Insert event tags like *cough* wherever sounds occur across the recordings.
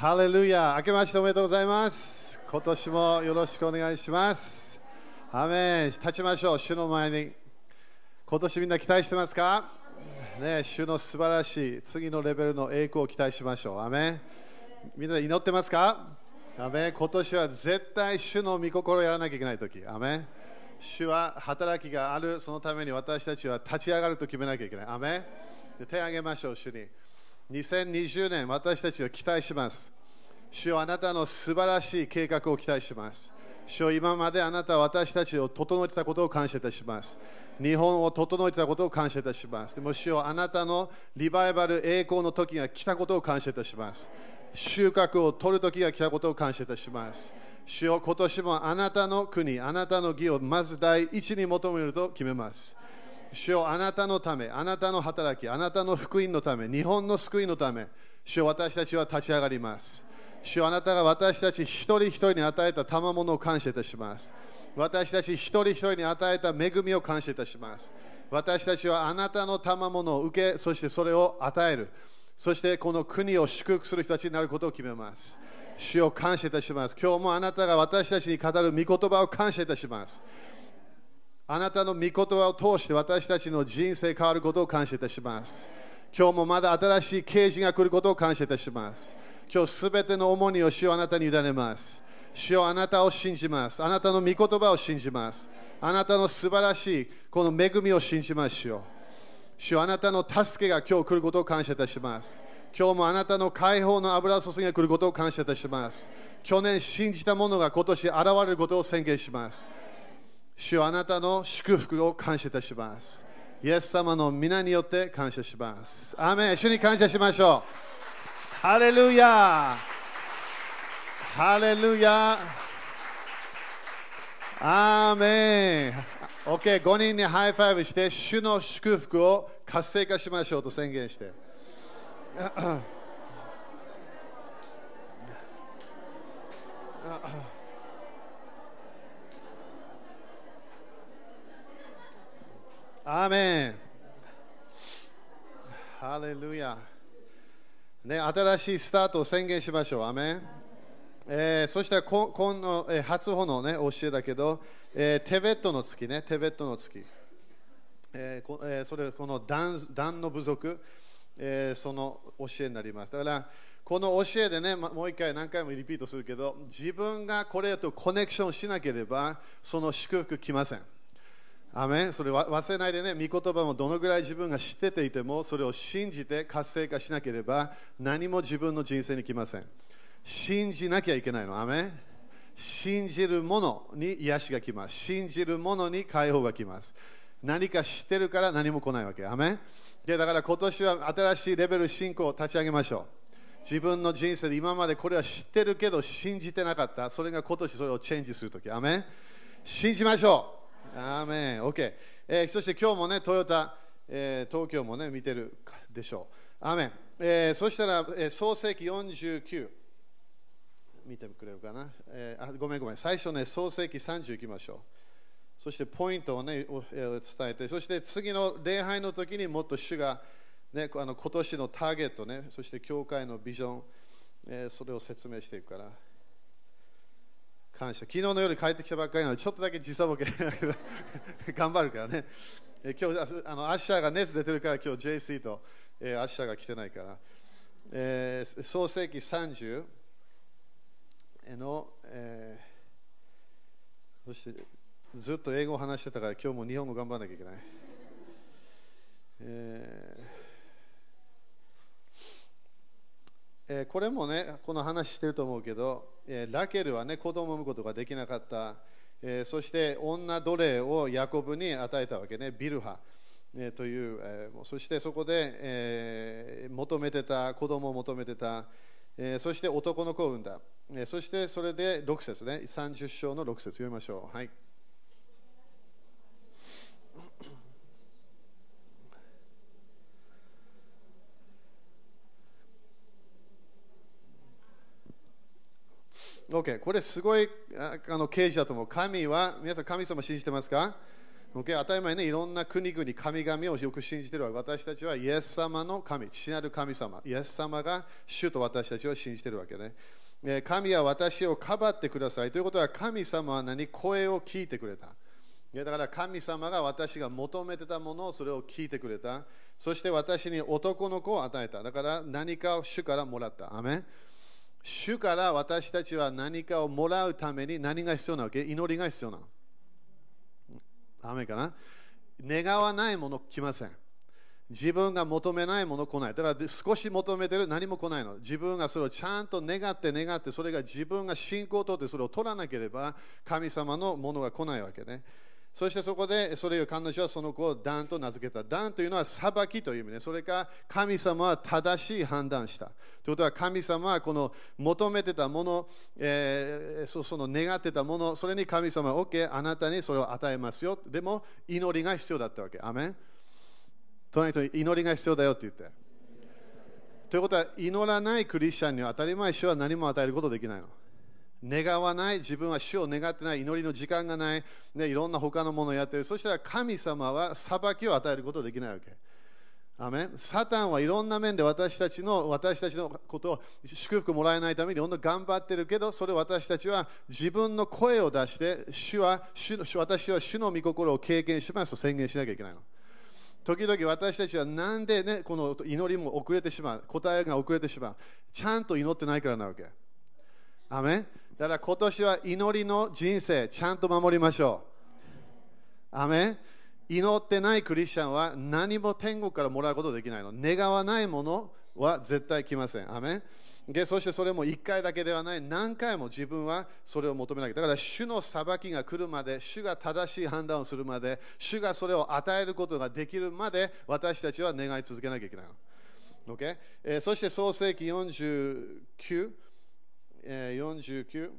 ハレルヤ明けましておめでとうございます。今年もよろしくお願いします。アメン立ちましょう、主の前に。今年みんな期待してますか？ね、主の素晴らしい次のレベルの栄光を期待しましょう。アメンみんな祈ってますか？アメン今年は絶対主の御心をやらなきゃいけない時。アメン主は働きがある、そのために私たちは立ち上がると決めなきゃいけない。アメンで手を挙げましょう、主に。2020年、私たちは期待します。主よあなたの素晴らしい計画を期待します。主よ今まであなたは私たちを整えてたことを感謝いたします。日本を整えてたことを感謝いたします。でも主よあなたのリバイバル栄光の時が来たことを感謝いたします。収穫を取る時が来たことを感謝いたします。主よ今年もあなたの国、あなたの義をまず第一に求めると決めます。主よあなたのため、あなたの働き、あなたの福音のため、日本の救いのため、主よ私たちは立ち上がります。主よあなたが私たち一人一人に与えた賜物を感謝いたします。私たち一人一人に与えた恵みを感謝いたします。私たちはあなたの賜物を受け、そしてそれを与える。そしてこの国を祝福する人たちになることを決めます。主を感謝いたします。今日もあなたが私たちに語る御言葉を感謝いたします。あなたの御言葉を通して私たちの人生変わることを感謝いたします。今日もまだ新しい啓示が来ることを感謝いたします。今日すべての重荷を主よあなたに委ねます。主よあなたを信じます。あなたの御言葉を信じます。あなたの素晴らしいこの恵みを信じますよ。主よあなたの助けが今日来ることを感謝いたします。今日もあなたの解放の油注ぎが来ることを感謝いたします。去年信じたものが今年現れることを宣言します。主あなたの祝福を感謝いたします。イエス様の御名によって感謝します。アメン主に感謝しましょう。ハレルヤハレルヤアーメン OK、5人にハイファイブして、主の祝福を活性化しましょうと宣言して。アーメンハレルヤね、新しいスタートを宣言しましょう。アメンえーそしてここの、えー初歩の、ね、教えだけど、えーテベットの月ね、テベットの月。えーこえーそれこのダンダンの部族、えーその教えになります。だから、この教えでね、もう一回何回もリピートするけど、自分がこれとコネクションしなければ、その祝福来ません。アメそれ忘れないでね、御言葉もどのぐらい自分が知ってていても、それを信じて活性化しなければ、何も自分の人生に来ません。信じなきゃいけないの。アメ信じる者に癒しが来ます。信じる者に解放が来ます。何か知ってるから何も来ないわけ。アメンでだから今年は新しいレベル進行を立ち上げましょう。自分の人生で今までこれは知ってるけど信じてなかった。それが今年それをチェンジするとき。アメ信じましょう。アーメン OK、えーそして今日もね、トヨタ、えー東京もね、見てるでしょう。アーメン、えーそしたら、えー創世紀49。見てくれるかな、えーあごめんごめん、最初ね、創世紀30いきましょう。そしてポイントをね、え伝えて、そして次の礼拝の時にもっと主が、ね、あの今年のターゲットね、そして教会のビジョン、えーそれを説明していくから。感謝。昨日の夜帰ってきたばっかりなので、ちょっとだけ時差ボケ *laughs* 頑張るからね。え今日、あのアッシャーが熱出てるから、今日 JC と、えーアッシャーが来てないから。えー創世紀30の、えーそしてずっと英語を話してたから、今日も日本語頑張らなきゃいけない。えーえこれもね、この話してると思うけど、えラケルはね、子供を産むことができなかった、えそして女奴隷をヤコブに与えたわけね、ビルハ、えという、えそしてそこで、えー求めてた、子供を求めてた、えそして男の子を産んだ、えそしてそれで6節ね、30章の6節読みましょう。はい。OK、これすごいあの刑事だと思う。神は、皆さん神様信じてますか？Okay? 当たり前ね、いろんな国々、神々をよく信じてるわ。私たちはイエス様の神、父なる神様、イエス様が主と私たちを信じてるわけね。神は私をかばってください。ということは、神様は何？声を聞いてくれた。だから神様が私が求めてたものをそれを聞いてくれた。そして私に男の子を与えた。だから何かを主からもらった。アメ主から私たちは何かをもらうために何が必要なわけ？祈りが必要なの。アメかな？願わないもの来ません。自分が求めないもの来ない。だから少し求めてる何も来ないの。自分がそれをちゃんと願って願って、それが自分が信仰をとってそれを取らなければ神様のものが来ないわけね。そしてそこでそれを彼女はその子をダンと名付けた。ダンというのは裁きという意味ね。それか神様は正しい判断した。ということは神様はこの求めてたもの、えー、その願ってたもの、それに神様は OK、あなたにそれを与えますよ。でも祈りが必要だったわけ。アメン隣に祈りが必要だよって言って。ということは祈らないクリスチャンには当たり前主は何も与えることできないの。願わない、自分は主を願ってない、祈りの時間がない、ね、いろんな他のものをやってる。そしたら神様は裁きを与えることできないわけ。アメサタンはいろんな面で私たちの私たちのことを祝福もらえないために本当頑張ってるけど、それを私たちは自分の声を出して、主は主私は主の御心を経験しますと宣言しなきゃいけないの。時々私たちはなんで、ね、この祈りも遅れてしまう、答えが遅れてしまう、ちゃんと祈ってないからなわけ。アメだから今年は祈りの人生、ちゃんと守りましょう。アメ祈ってないクリスチャンは何も天国からもらうことできないの。願わないものは絶対来ません。アメでそしてそれも1回だけではない、何回も自分はそれを求めなきゃ。だから主の裁きが来るまで、主が正しい判断をするまで、主がそれを与えることができるまで、私たちは願い続けなきゃいけないの。Okay? えー、そして創世紀49、えー、49。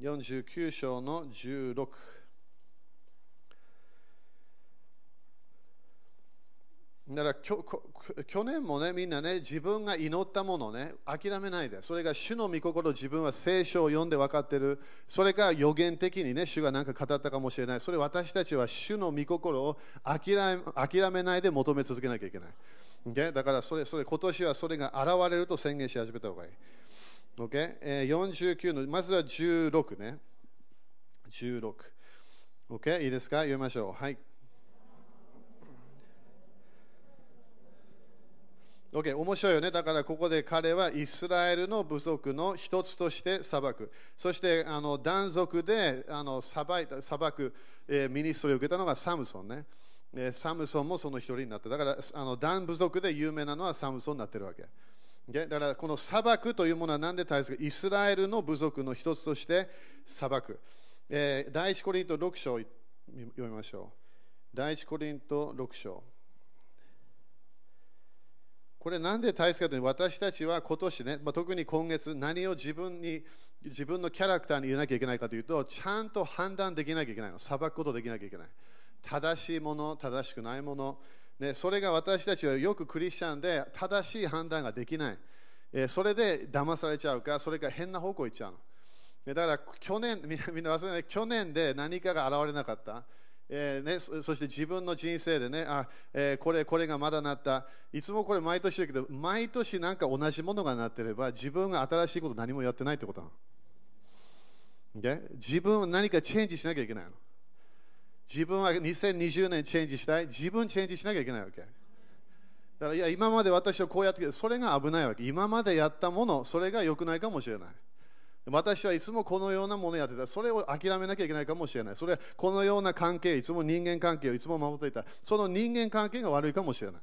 49章の16だから去年もね、みんなね、自分が祈ったものね、諦めないで、それが主の御心、自分は聖書を読んで分かってる、それが予言的にね、主が何か語ったかもしれない、それ私たちは主の御心を諦めないで求め続けなきゃいけない。Okay? だからそれ、それ今年はそれが現れると宣言し始めた方がいい。Okay? えー、49の、まずは16ね。16。Okay? いいですか？読みましょう。はい。OK、面白いよね。だからここで彼はイスラエルの部族の一つとして裁く。そしてあの断族であの裁いた裁く、えー、ミニストリーを受けたのがサムソンね。えー、サムソンもその一人になった。だからあのダン部族で有名なのはサムソンになってるわけ。だからこの裁くというものは何で大切か。イスラエルの部族の一つとして裁く。えー、第一コリント6章読みましょう。第一コリント6章。これなんで大切かというと私たちは今年ね、まあ、特に今月何を自分に自分のキャラクターに入れなきゃいけないかというとちゃんと判断できなきゃいけないの。裁くことできなきゃいけない。正しいもの正しくないもの、ね、それが私たちはよくクリスチャンで正しい判断ができない、えー、それで騙されちゃうかそれか変な方向行っちゃうの。だから去年みんな忘れない。去年で何かが現れなかった。えーね、そして自分の人生でね、あえー、これこれがまだなった、いつもこれ毎年だけど、毎年なんか同じものがなってれば、自分が新しいこと何もやってないってことなの。で自分は何かチェンジしなきゃいけないの。自分は2020年チェンジしたい、自分チェンジしなきゃいけないわけ。だからいや今まで私はこうやってきて、それが危ないわけ。今までやったもの、それが良くないかもしれない。私はいつもこのようなものをやってた。それを諦めなきゃいけないかもしれない。それはこのような関係、いつも人間関係をいつも守っていた。その人間関係が悪いかもしれない。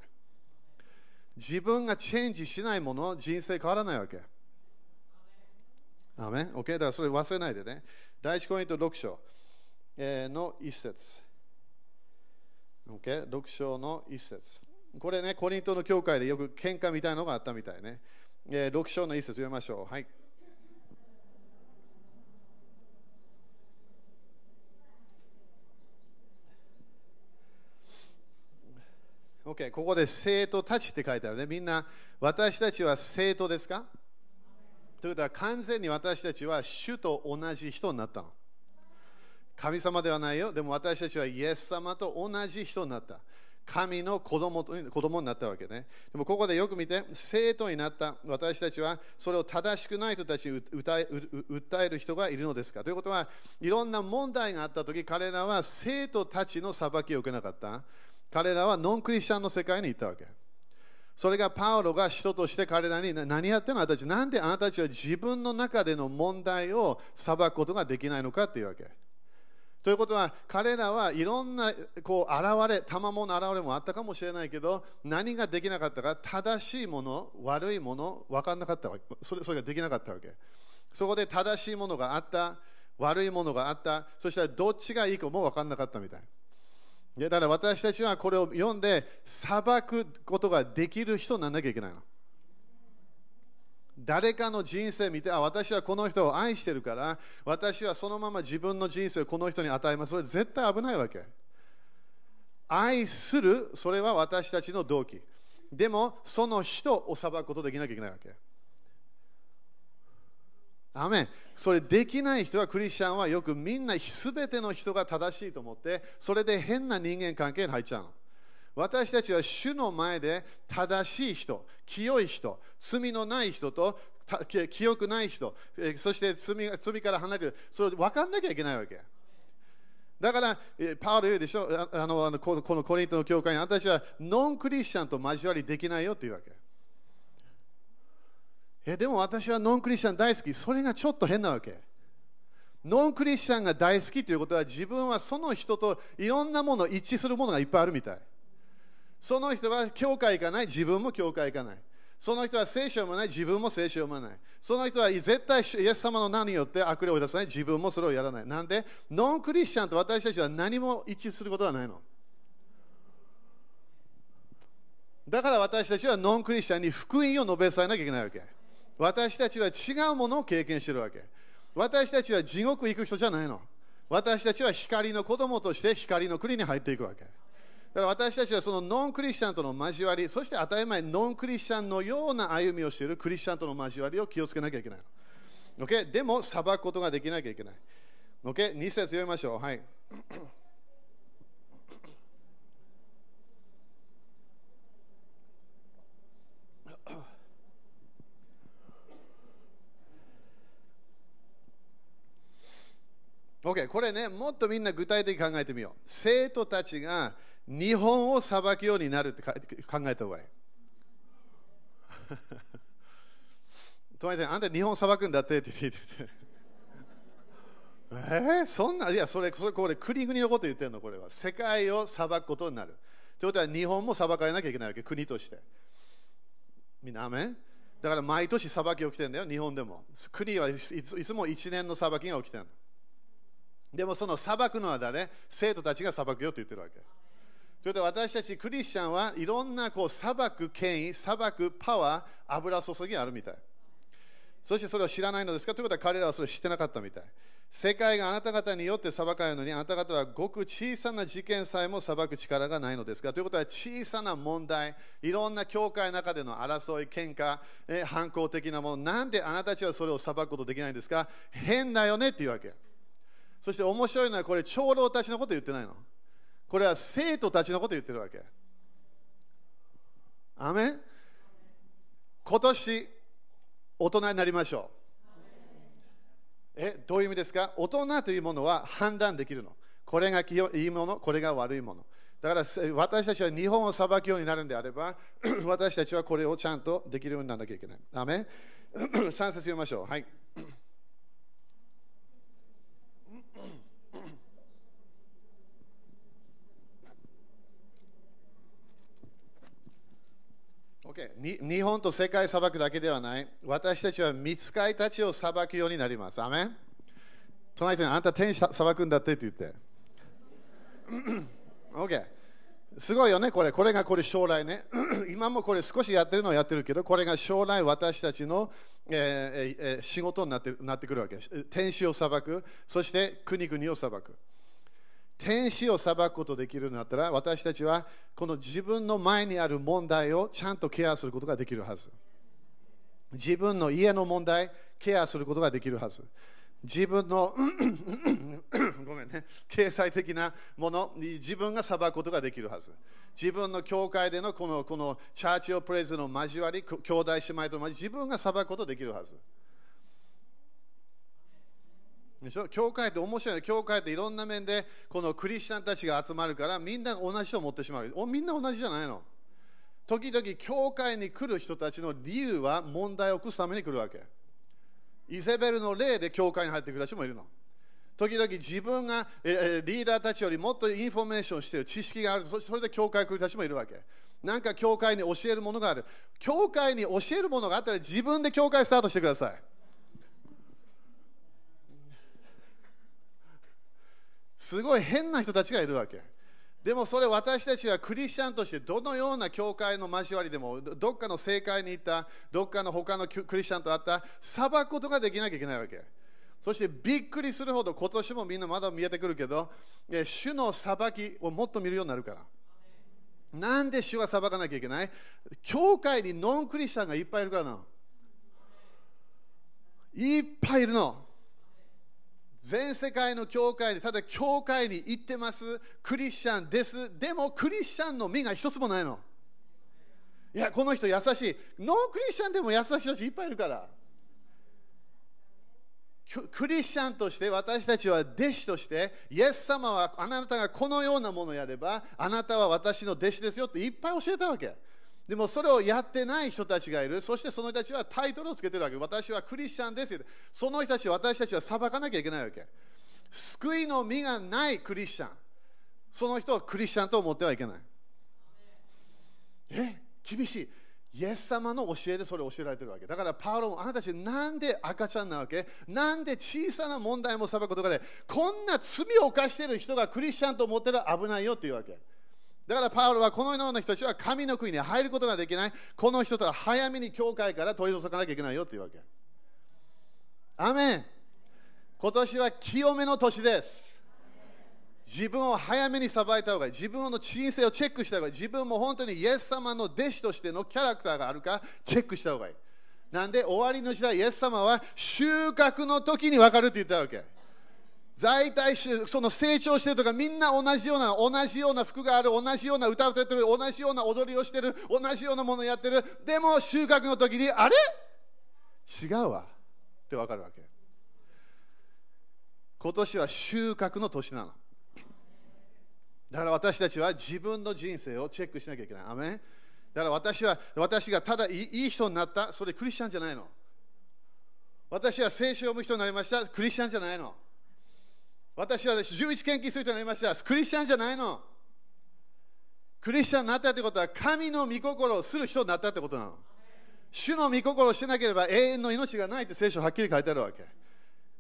自分がチェンジしないもの、人生変わらないわけ。アメン ?OK? だからそれ忘れないでね。第一コイント6章の一節。OK? 6章の一節。これね、コリントの教会でよく喧嘩みたいなのがあったみたいね。6章の一節読みましょう。はい。OK、ここで生徒たちって書いてあるね。みんな、私たちは生徒ですか？ということは完全に私たちは主と同じ人になったの。神様ではないよ。でも私たちはイエス様と同じ人になった。神の子供と子供になったわけね。でもここでよく見て、生徒になった私たちは、それを正しくない人たちに訴える人がいるのですか？ということは、いろんな問題があったとき、彼らは生徒たちの裁きを受けなかった。彼らはノンクリスチャンの世界に行ったわけ。それがパウロが人として彼らに何やってるの？あなたたち、なんであなたたちは自分の中での問題を裁くことができないのか？っていうわけ。ということは彼らはいろんなこう現れ、賜物の現れもあったかもしれないけど何ができなかったか？正しいもの、悪いもの分からなかったわけ。それそれができなかったわけ。そこで正しいものがあった悪いものがあった。そしたらどっちがいいかも分からなかったみたい。だから私たちはこれを読んで裁くことができる人にならなきゃいけないの誰かの人生見て、あ、私はこの人を愛してるから、私はそのまま自分の人生をこの人に与えます。それ絶対危ないわけ。愛する、それは私たちの動機。でも、その人を裁くことできなきゃいけないわけ。アメンそれできない人はクリスチャンはよくみんな全ての人が正しいと思ってそれで変な人間関係に入っちゃうの私たちは主の前で正しい人、清い人、罪のない人と清くない人、そして罪罪から離れてる、それ分かんなきゃいけないわけ。だから、パウロ言うでしょ、あのこのコリントの教会に、私はノンクリスチャンと交わりできないよっていうわけ。えでも私はノンクリスチャン大好き、それがちょっと変なわけ。ノンクリスチャンが大好きということは、自分はその人といろんなもの、一致するものがいっぱいあるみたい。その人は教会行かない、自分も教会行かない。その人は聖書を読まない、自分も聖書を読まない。その人は絶対イエス様の名によって悪霊を出さない、自分もそれをやらない。なんで、ノンクリスチャンと私たちは何も一致することはないの。だから私たちはノンクリスチャンに福音を述べさえなきゃいけないわけ。私たちは違うものを経験しているわけ。私たちは地獄行く人じゃないの。私たちは光の子供として光の国に入っていくわけ。だから私たちはそのノンクリスチャンとの交わり、そして当たり前、ノンクリスチャンのような歩みをしているクリスチャンとの交わりを気をつけなきゃいけない。Okay? でも、裁くことができなきゃいけない。Okay? 2節読みましょう。はい。OK、これね、もっとみんな具体的に考えてみよう。生徒たちが日本を裁くようになるって考えた方がいい。*laughs* 隣であんた日本を裁くんだってって言って。*laughs* えー、そんな、いや、それ、それこれ、国々のこと言ってるの、これは。世界を裁くことになる。ということは、日本も裁かれなきゃいけないわけ、国として。みんな、アメン？だから毎年裁き起きてるんだよ、日本でも。国はいついつも1年の裁きが起きてるの。でもその裁くのは誰生徒たちが裁くよって言ってるわけ。ということは私たちクリスチャンはいろんなこう裁く権威、裁くパワー、油注ぎあるみたい。そしてそれを知らないのですかということは彼らはそれを知ってなかったみたい。世界があなた方によって裁かれるのにあなた方はごく小さな事件さえも裁く力がないのですかということは小さな問題、いろんな教会の中での争い、喧嘩、え反抗的なもの、なんであなたたちはそれを裁くことできないんですか？変だよねっていうわけ。そして面白いのはこれ長老たちのこと言ってないの。これは生徒たちのこと言ってるわけ。アメン今年大人になりましょう。え、どういう意味ですか？大人というものは判断できるの。これがいいもの、これが悪いもの。だから私たちは日本を裁くようになるんであれば、*clears throat* 私たちはこれをちゃんとできるようにならなきゃいけない。アメ ?3 *clears throat* 節読みましょう。はい。Okay、日本と世界裁くだけではない。私たちは見つかりたちを裁くようになります。アメン隣にあんた天使裁くんだってって言って。*coughs* OK。すごいよね、これ。これがこれ将来ね。*coughs* 今もこれ少しやってるのはやってるけど、これが将来私たちの、えーえー、仕事になってなってくるわけ。天使を裁く、そして国々を裁く。天使を裁くことできるんだったら私たちはこの自分の前にある問題をちゃんとケアすることができるはず。自分の家の問題、ケアすることができるはず。自分の *clears throat* ごめんね経済的なものに自分が裁くことができるはず自分の教会でのこのこのチャーチオプレイズの交わり兄弟姉妹と交わり自分が裁くことができるはずでしょ？教会って面白い教会っていろんな面でこのクリスチャンたちが集まるからみんな同じを持ってしまう。おみんな同じじゃないの？時々教会に来る人たちの理由は問題を起こすために来るわけ。イゼベルの霊で教会に入ってくる人もいるの。時々自分がリーダーたちよりもっとインフォメーションしてる知識があるそれで教会に来る人たちもいるわけ。なんか教会に教えるものがある。教会に教えるものがあったら自分で教会スタートしてください。すごい変な人たちがいるわけ。でもそれ私たちはクリスチャンとしてどのような教会の交わりでもどっかの教会に行ったどっかの他のクリスチャンと会った裁くことができなきゃいけないわけ。そしてびっくりするほど今年もみんなまだ見えてくるけど主の裁きをもっと見るようになるから。なんで主は裁かなきゃいけない？教会にノンクリスチャンがいっぱいいるからないっぱいいるの。全世界の教会でただ教会に行ってます。クリスチャンです。でもクリスチャンの身が一つもないの。いやこの人優しい。ノンクリスチャンでも優しい人いっぱいいるから。クリスチャンとして私たちは弟子としてイエス様はあなたがこのようなものをやればあなたは私の弟子ですよっていっぱい教えたわけ。でもそれをやってない人たちがいる。そしてその人たちはタイトルをつけてるわけ。私はクリスチャンですよ。その人たち私たちは裁かなきゃいけないわけ。救いの実がないクリスチャン。その人はクリスチャンと思ってはいけない。え？厳しい。イエス様の教えでそれを教えられてるわけ。だからパウロもあなたたちなんで赤ちゃんなわけ？なんで小さな問題も裁くことがでこんな罪を犯している人がクリスチャンと思ってる危ないよっていうわけ。だからパウロはこのような人たちは神の国に入ることができない。この人とは早めに教会から取り除かなきゃいけないよっていうわけ。アメン今年は清めの年です。自分を早めにさばいた方がいい。自分の人生をチェックした方がいい。自分も本当にイエス様の弟子としてのキャラクターがあるかチェックした方がいい。なんで終わりの時代、イエス様は収穫の時に分かるって言ったわけ。在体その成長してるとかみんな同じような同じような服がある同じような歌を歌ってる同じような踊りをしてる同じようなものをやってる。でも収穫の時にあれ？違うわ。って分かるわけ。今年は収穫の年なの。だから私たちは自分の人生をチェックしなきゃいけない。アメだから私は私がただいい人になった。それクリスチャンじゃないの。私は聖書を読む人になりました。クリスチャンじゃないの。私は11献金する人になりました。クリスチャンじゃないの。クリスチャンになったってことは、神の御心をする人になったってことなの。主の御心をしなければ永遠の命がないって聖書はっきり書いてあるわけ。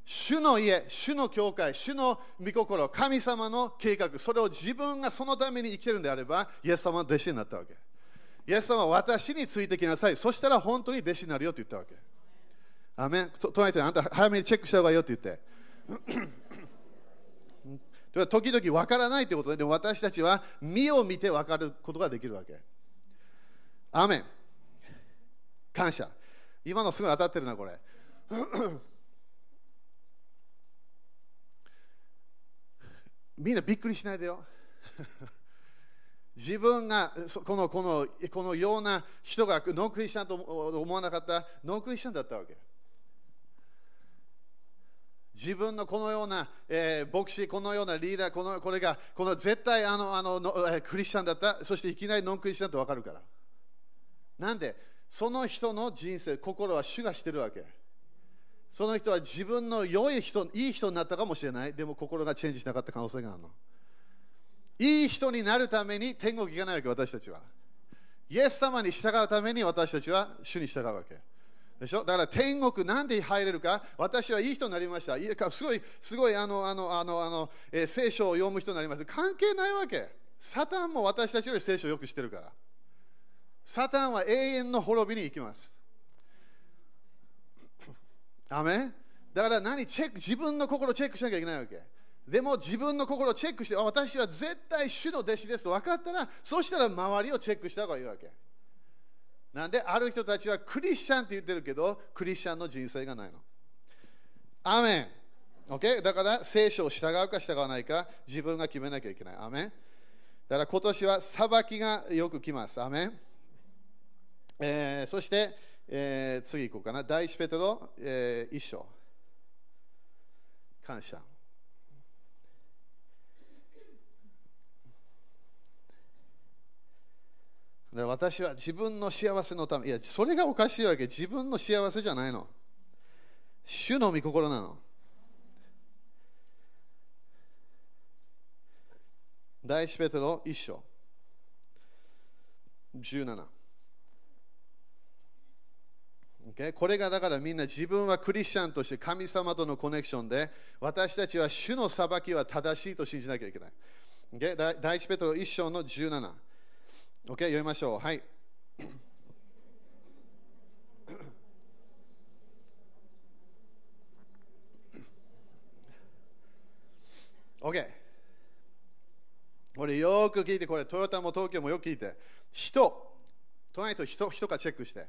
主の家、主の教会、主の御心、神様の計画、それを自分がそのために生きてるんであれば、イエス様の弟子になったわけ。イエス様は私についてきなさい。そしたら本当に弟子になるよって言ったわけ。アメン。隣であんた早めにチェックした方がいいよって言って。時々分からないということで、でも私たちは身を見て分かることができるわけ。アメン。感謝。今のすごい当たってるな、これ。*clears throat* みんなびっくりしないでよ。*laughs* 自分がこのこのこのような人がノンクリスチャンと思わなかったノンクリスチャンだったわけ。自分のこのような、えー、牧師、このようなリーダー、このこれがこの絶対あのあの、クリスチャンだった、そしていきなりノンクリスチャンと分かるから。なんで、その人の人生、心は主がしてるわけ。その人は自分の良い人、いい人になったかもしれない。でも心がチェンジしなかった可能性があるの。いい人になるために天国行かないわけ、私たちは。イエス様に従うために私たちは主に従うわけ。でしょ？だから天国なんで入れるか？私はいい人になりました。いすごいすごいあのあのあのあの、えー、聖書を読む人になりました関係ないわけ。サタンも私たちより聖書をよく知ってるから。サタンは永遠の滅びに行きます。アメだから何チェック？自分の心をチェックしなきゃいけないわけ。でも自分の心をチェックして私は絶対主の弟子ですと分かったらそしたら周りをチェックした方がいいわけ。なんである人たちはクリスチャンって言ってるけど、クリスチャンの人生がないの。アメン。Okay? だから聖書を従うか従わないか自分が決めなきゃいけない。アメン。だから今年は裁きがよく来ます。アメン。えー、そして、えー、次行こうかな。第一ペトロ、えー、一章。感謝。私は自分の幸せのため、いや、それがおかしいわけ。自分の幸せじゃないの。主の御心なの。第一ペテロ一章。17。Okay? これがだからみんな自分はクリスチャンとして神様とのコネクションで私たちは主の裁きは正しいと信じなきゃいけない。Okay? 第一ペテロ一章の17。OK、読みましょう。はい。OK。これよく聞いて、これトヨタも東京もよく聞いて。人、隣と人、人かチェックして。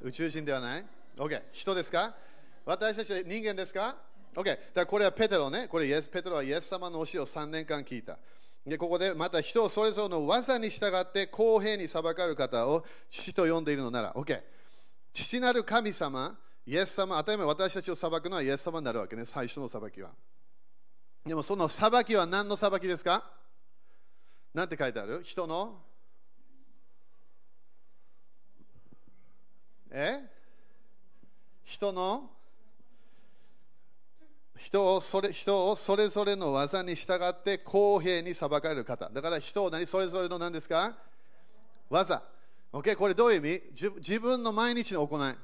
宇宙人ではない ?OK。人ですか？私たちは人間ですか ?OK。だからこれはペテロね。これイエスペテロはイエス様の教えを3年間聞いた。でここでまた人それぞれの技に従って公平に裁かれる方を父と呼んでいるのなら、OK。父なる神様、イエス様、当たり前私たちを裁くのはイエス様になるわけね、最初の裁きは。でもその裁きは何の裁きですか？なんて書いてある？人の？え？人の？人をそれ人をそれぞれの技に従って公平に裁かれる方。だから人を何それぞれの何ですか？技。Okay? これどういう意味？自分の毎日の行い。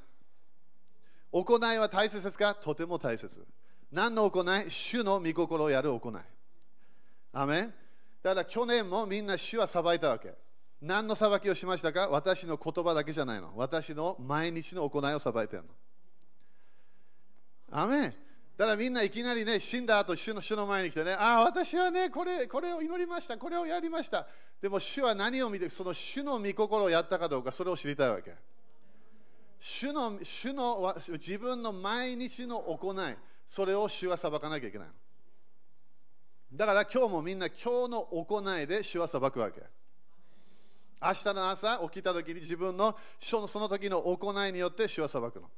行いは大切ですか？とても大切。何の行い？主の御心をやる行い。アメン？だから去年もみんな主は裁いたわけ。何の裁きをしましたか？私の言葉だけじゃないの。私の毎日の行いを裁いてるの。アメだからみんないきなりね、死んだ後主の主の前に来てね、ああ、私はねこれ、これを祈りました、これをやりました。でも主は何を見て、その主の御心をやったかどうか、それを知りたいわけ。主の主の自分の毎日の行い、それを主は裁かなきゃいけないだから今日もみんな今日の行いで主は裁くわけ。明日の朝起きた時に自分のその時の行いによって主は裁くの。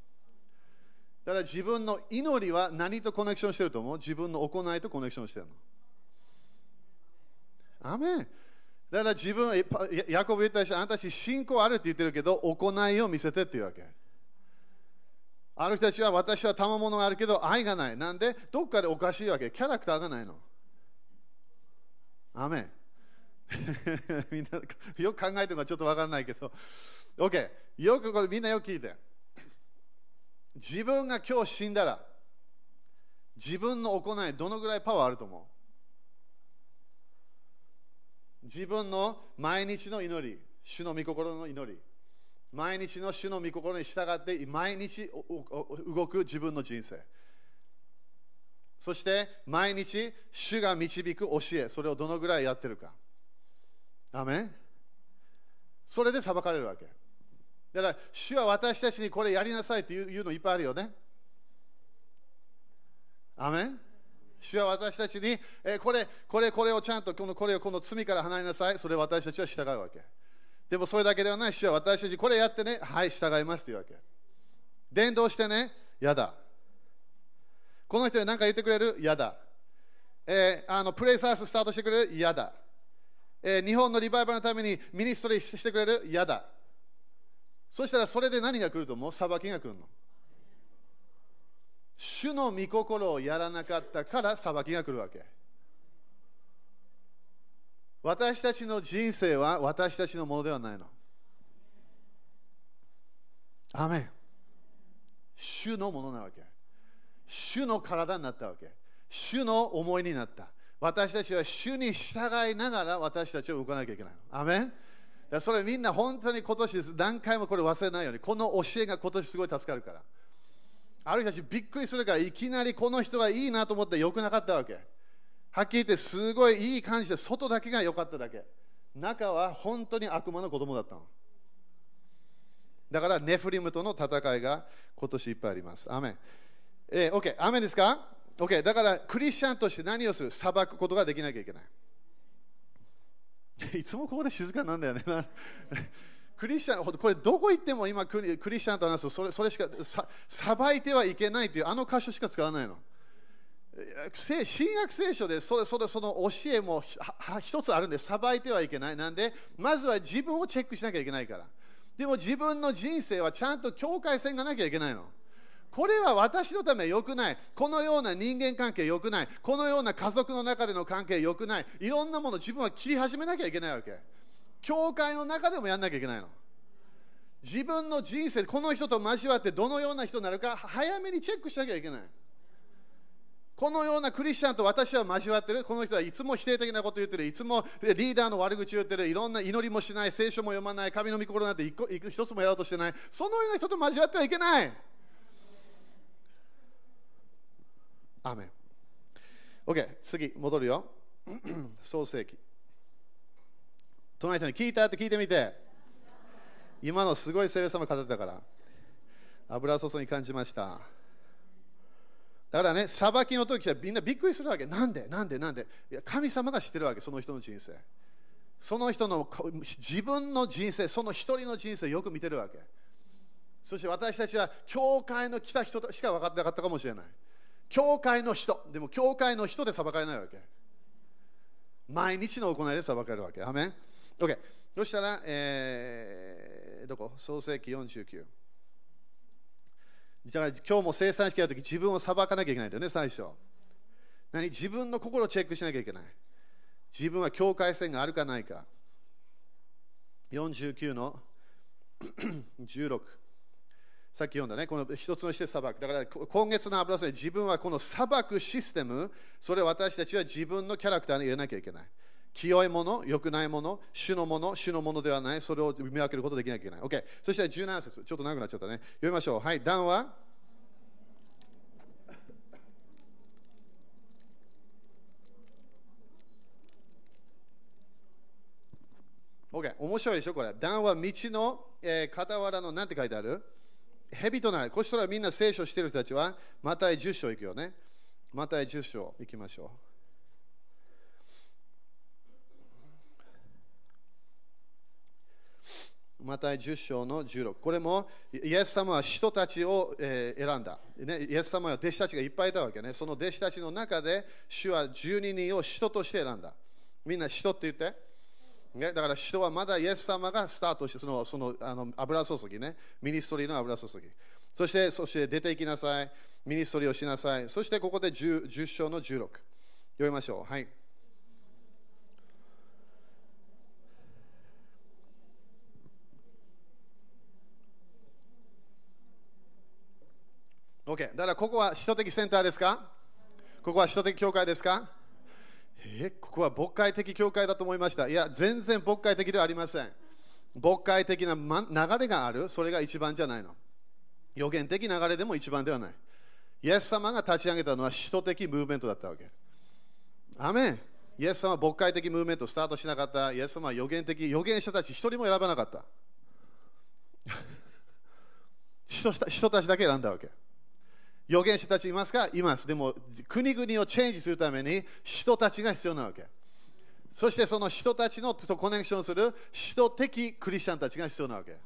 だから自分の祈りは何とコネクションしてると思う？自分の行いとコネクションしてるの。アメンだから自分、ヤコブ言ったし、あんたたち信仰あるって言ってるけど、行いを見せてっていうわけ。ある人たちは私は賜物があるけど愛がない。なんで？どっかでおかしいわけ。キャラクターがないの。アメン *laughs* みんなよく考えてるのはちょっと分からないけど。OK。よくこれみんなよく聞いて。自分が今日死んだら自分の行いどのぐらいパワーあると思う？自分の毎日の祈り主の御心の祈り。毎日の主の御心に従って毎日動く自分の人生。そして毎日主が導く教えそれをどのぐらいやってるか。アメそれで裁かれるわけ。だから、主は私たちにこれやりなさいっていうのいっぱいあるよね。アメン？主は私たちに、えこれ、これ、これをちゃんと、このこれをこの罪から離れなさい。それを私たちは従うわけ。でもそれだけではない。主は私たち、これやってね、はい、従いますというわけ。伝道してね、やだ。この人に何か言ってくれる？やだ。えー、あのプレイサーススタートしてくれる？やだ。えー、日本のリバイバルのためにミニストリーしてくれる？やだ。そしたらそれで何が来ると思う？裁きが来るの。主の御心をやらなかったから裁きが来るわけ。私たちの人生は私たちのものではないの。アメン。主のものなわけ。主の体になったわけ。主の思いになった。私たちは主に従いながら私たちを動かなきゃいけないの。アメン。それみんな本当に今年です。何回もこれ忘れないように。この教えが今年すごい助かるから。ある人たちびっくりするから、いきなりこの人がいいなと思って良くなかったわけ。はっきり言ってすごいいい感じで、外だけが良かっただけ。中は本当に悪魔の子供だったの。だからネフリムとの戦いが今年いっぱいあります。アメン。えー、OK、アメンですか ?OK、だからクリスチャンとして何をする？裁くことができなきゃいけない。*laughs* いつもここで静かなんだよね。*laughs* クリスチャン、これどこ行っても今クリスチャンと話すそれそれしかさ、裁いてはいけないというあの箇所しか使わないの。新約聖書でそれそれその教えも一つあるんで、裁いてはいけない。なんで、まずは自分をチェックしなきゃいけないから。でも自分の人生はちゃんと境界線がなきゃいけないの。これは私のため良くない。このような人間関係良くない。このような家族の中での関係良くない。いろんなもの自分は切り始めなきゃいけないわけ。教会の中でもやんなきゃいけないの。自分の人生、この人と交わってどのような人になるか早めにチェックしなきゃいけない。このようなクリスチャンと私は交わってる。この人はいつも否定的なこと言ってる。いつもリーダーの悪口言ってる。いろんな祈りもしない。聖書も読まない。神の御心なんて一つもやろうとしてない。そのような人と交わってはいけない。アメン。OK、次、戻るよ。*clears throat* 創世記。隣人に聞いたって聞いてみて。今のすごい聖霊様語ってたから。油注ぎ感じました。だからね、裁きの時はみんなびっくりするわけ。なんで？なんで？なんで？いや神様が知ってるわけ、その人の人生。その人の自分の人生、その一人の人生よく見てるわけ。そして私たちは教会の来た人しか分かってなかったかもしれない。教会の人、でも教会の人で裁かれないわけ。毎日の行いで裁かれるわけ。アメン ?OK。そしたら、えー、どこ？創世紀49。だから今日も生産式やるとき自分を裁かなきゃいけないんだよね、最初。何？自分の心をチェックしなきゃいけない。自分は境界線があるかないか。49の16。さっき読んだね、この一つのして裁く。だから今月の油で自分はこの裁くシステム、それ私たちは自分のキャラクターに入れなきゃいけない。清いもの、良くないもの、主のもの、主のものではない、それを見分けることできなきゃいけない。OK。そして17節、ちょっと長くなっちゃったね。読みましょう。はい、談話。OK、面白いでしょ、これ。談話、道の、傍らの、なんて書いてある？蛇となる。こちらみんな聖書してる人たちは、また10章行くよね。また10章行きましょう。マタイ10章の16。これも、イエス様は人たちを、選んだ、ね。イエス様は弟子たちがいっぱいいたわけね。その弟子たちの中で、主は12人を人として選んだ。みんな人って言って。ね、だから人はまだイエス様がスタートして、そのそのあの油注ぎね。ミニストリーの油注ぎ。そして、そして出て行きなさい。ミニストリーをしなさい。そしてここで 10, 10章の16。読みましょう。はい。OK。だからここは使徒的センターですか？ここは使徒的教会ですか？えここは牧会的教会だと思いました。いや、全然牧会的ではありません。牧会的な、ま、流れがある、それが一番じゃないの。予言的流れでも一番ではない。イエス様が立ち上げたのは使徒的ムーブメントだったわけ。アメンイエス様は牧会的ムーブメントスタートしなかった。イエス様は予言的、予言者たち一人も選ばなかった。*laughs* 人人たちだけ選んだわけ。預言者たちいますかいます。でも国々をチェンジするために人たちが必要なわけ。そしてその人たちのとコネクションする人的クリスチャンたちが必要なわけ。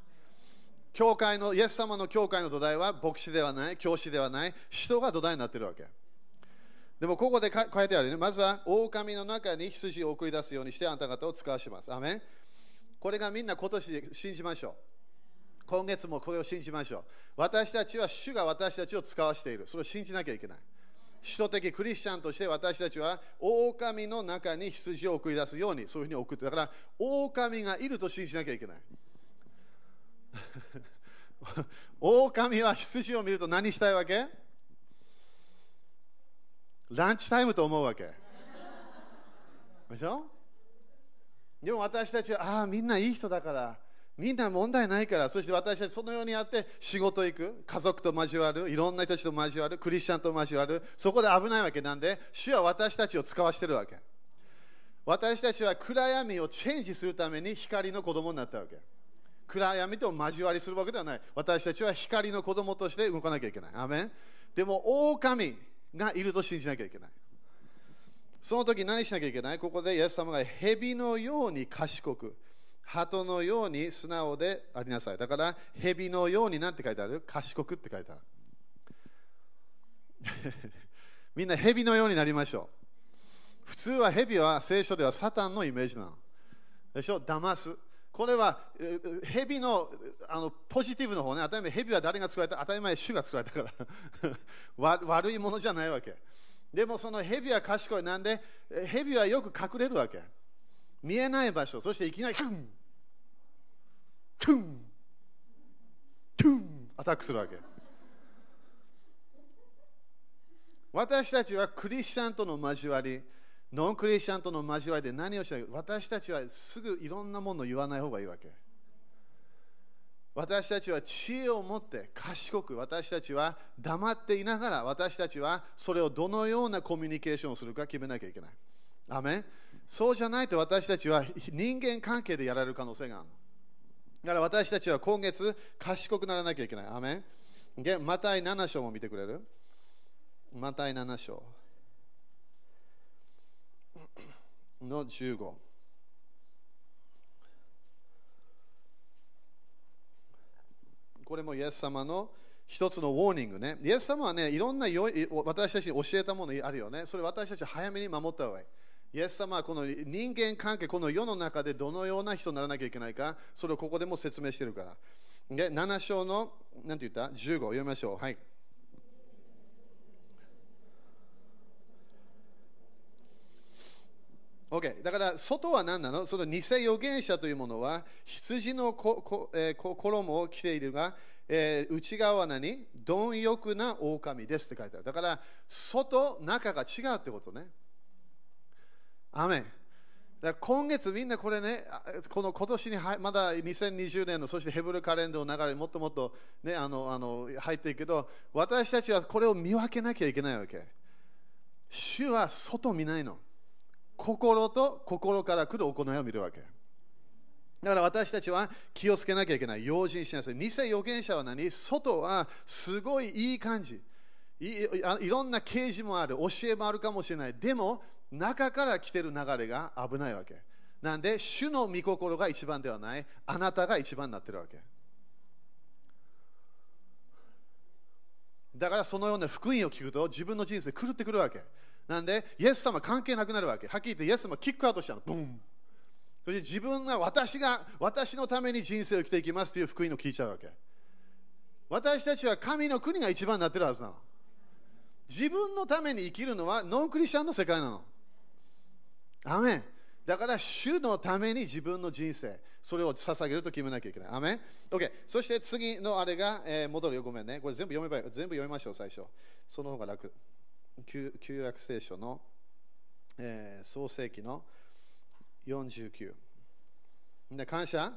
教会の、イエス様の教会の土台は牧師ではない、教師ではない、人が土台になっているわけ。でもここで書いてあるね。まずは狼の中に羊を送り出すようにしてあんた方を使わします。アメこれがみんな今年で信じましょう。今月もこれを信じましょう。私たちは主が私たちを使わしている。それを信じなきゃいけない。首都的クリスチャンとして私たちは狼の中に羊を送り出すようにそういうふうに送ってだから狼がいると信じなきゃいけない *laughs* 狼は羊を見ると何したいわけ？ランチタイムと思うわけでしょ？でも私たちはああみんないい人だからみんな問題ないから、そして私たちそのようにやって仕事行く、家族と交わる、いろんな人たちと交わる、クリスチャンと交わる、そこで危ないわけなんで、主は私たちを使わしてるわけ。私たちは暗闇をチェンジするために光の子供になったわけ。暗闇と交わりするわけではない。私たちは光の子供として動かなきゃいけない。アメンでも、狼がいると信じなきゃいけない。その時何しなきゃいけない？ここでイエス様が蛇のように賢く、鳩のように素直でありなさい。だから、蛇のようになんて書いてある？賢くって書いてある。*laughs* みんな蛇のようになりましょう。普通は蛇は聖書ではサタンのイメージなの。でしょ？騙す。これは蛇のあのポジティブの方ね、当たり前、蛇は誰が作られた？当たり前、主が作られたから *laughs* 悪いものじゃないわけ。でもその蛇は賢い。なんで？蛇はよく隠れるわけ。見えない場所、そしていきなり、クン、クン、トゥン、アタックするわけ。私たちはクリスチャンとの交わり、ノンクリスチャンとの交わりで何をしたい私たちはすぐいろんなものを言わない方がいいわけ。私たちは知恵を持って賢く私たちは黙っていながら私たちはそれをどのようなコミュニケーションをするか決めなきゃいけない。アメそうじゃないと私たちは人間関係でやられる可能性がある。だから私たちは今月賢くならなきゃいけない。アメマタイ7章も見てくれる？マタイ7章。の15これもイエス様の一つのウォーニングね。イエス様はね、いろんな私たちに教えたものあるよね。それ私たち早めに守った方がいい。イエス様はこの人間関係、この世の中でどのような人にならなきゃいけないか、それをここでも説明しているから。で、7章の、なんて言った ?15 読みましょう。はい。OK、だから外は何なの？その偽預言者というものは羊のここ、えー、衣を着ているが、えー、内側は何？貪欲な狼ですって書いてある。だから外、中が違うってことね。アメンだ今月みんなこれね、この今年にまだ2020年のそしてヘブルカレンダーの流れにもっともっと、ね、あのあの入っていくけど私たちはこれを見分けなきゃいけないわけ。主は外見ないの。心と心から来る行いを見るわけ。だから私たちは気をつけなきゃいけない。用心しなさい。偽預言者は何？外はすごいいい感じい。いろんな啓示もある。教えもあるかもしれない。でも、中から来てる流れが危ないわけ。なんで、主の御心が一番ではない。あなたが一番になってるわけ。だからそのような福音を聞くと自分の人生狂ってくるわけ。なんで、イエス様関係なくなるわけ。はっきり言って、イエス様キックアウトしたの。ボンそして自分が私が私のために人生を生きていきますという福音を聞いちゃうわけ。私たちは神の国が一番になってるはずなの。自分のために生きるのはノンクリスチャンの世界なの。アメンだから主のために自分の人生、それを捧げると決めなきゃいけない。アメン ?OK。そして次のあれが、えー、戻るよ。ごめんね。これ全部読めば全部読みましょう、最初。その方が楽。旧旧約聖書の、えー、創世記の49。で感謝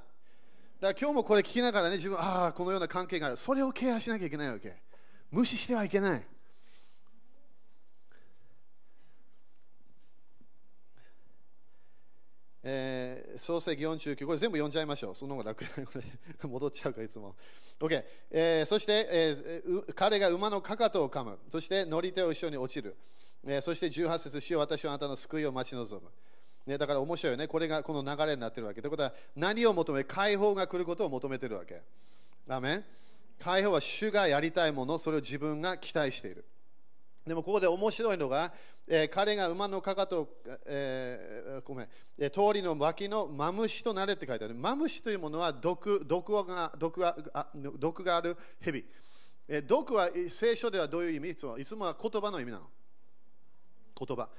だ今日もこれ聞きながらね、自分、ああ、このような関係がある。それをケアしなきゃいけないわけ。無視してはいけない。えー、創世記49、これ全部読んじゃいましょう。その方が楽これ戻っちゃうかいつも。OK、えー、そして、えー、彼が馬のかかとを噛む。そして乗り手を一緒に落ちる。えー、そして18節主よ私はあなたの救いを待ち望む。ね、だから面白いよね。これがこの流れになってるわけ。ということは何を求め、解放が来ることを求めてるわけ。アメン解放は主がやりたいもの、それを自分が期待している。でもここで面白いのが、えー、彼が馬のかかと、えー、ごめん、えー、通りの脇のマムシとなれって書いてある。マムシというものは毒毒が毒があ毒がある蛇。えー、毒は聖書ではどういう意味？いつもいつもは言葉の意味なの。言葉。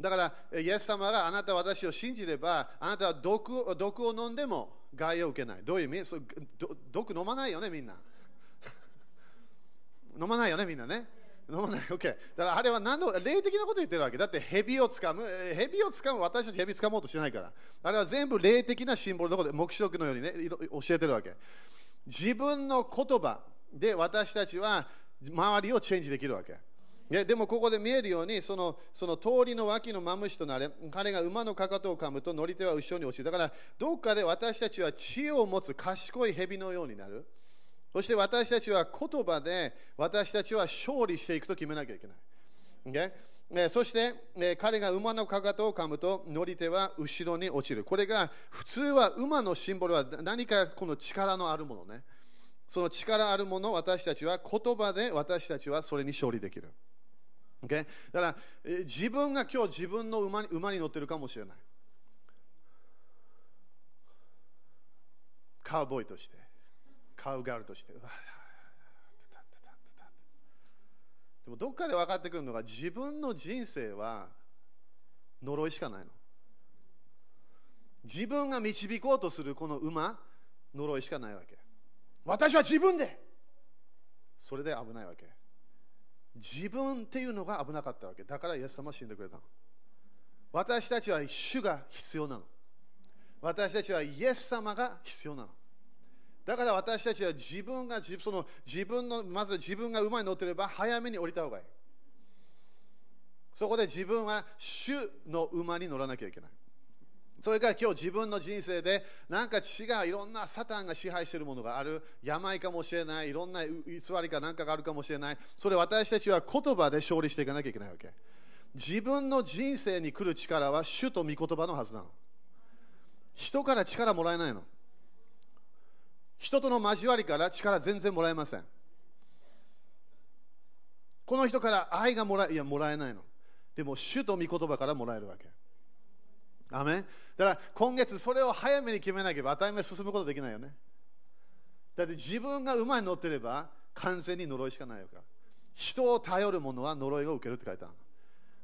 だから、イエス様があなたは私を信じれば、あなたは毒毒を飲んでも害を受けない。どういう意味？毒飲まないよね、みんな。*laughs* 飲まないよね、みんなね。飲まない、OK。だからあれは何の霊的なこと言ってるわけ。だって蛇をつかむ、蛇をつかむ、私たち蛇つかもうとしないから。あれは全部霊的なシンボルのことで、黙示録のようにね、教えてるわけ。自分の言葉で私たちは周りをチェンジできるわけ。ででもここで見えるようにそのその通りの脇のマムシとなれ彼が馬のかかとを噛むと乗り手は後ろに落ちるだからどっかで私たちは知恵を持つ賢い蛇のようになるそして私たちは言葉で私たちは勝利していくと決めなきゃいけない、okay? そして、え彼が馬のかかとを噛むと乗り手は後ろに落ちるこれが普通は馬のシンボルは何かこの力のあるものねその力あるもの私たちは言葉で私たちはそれに勝利できる Okay? だから、自分が今日自分の馬に馬に乗ってるかもしれない。カウボーイとして、カウガールとして。でもどっかで分かってくるのが自分の人生は呪いしかないの。自分が導こうとするこの馬、呪いしかないわけ。私は自分でそれで危ないわけ。自分っていうのが危なかったわけだからイエス様は死んでくれたの私たちは主が必要なの私たちはイエス様が必要なのだから私たちは自分がその自分のまず自分が馬に乗ってれば早めに降りた方がいい。そこで自分は主の馬に乗らなきゃいけない。それから今日自分の人生でなんか違ういろんなサタンが支配しているものがある。病かもしれない。いろんな偽りか何かがあるかもしれない。それ私たちは言葉で勝利していかなきゃいけないわけ。自分の人生に来る力は主と御言葉のはずなの。人から力もらえないの。人との交わりから力全然もらえません。この人から愛がもらえいやもらえないの。でも主と御言葉からもらえるわけ。アメだから今月それを早めに決めなければ当たり前進むことできないよね。だって自分が馬に乗ってれば完全に呪いしかないよか人を頼る者は呪いを受けるって書いてある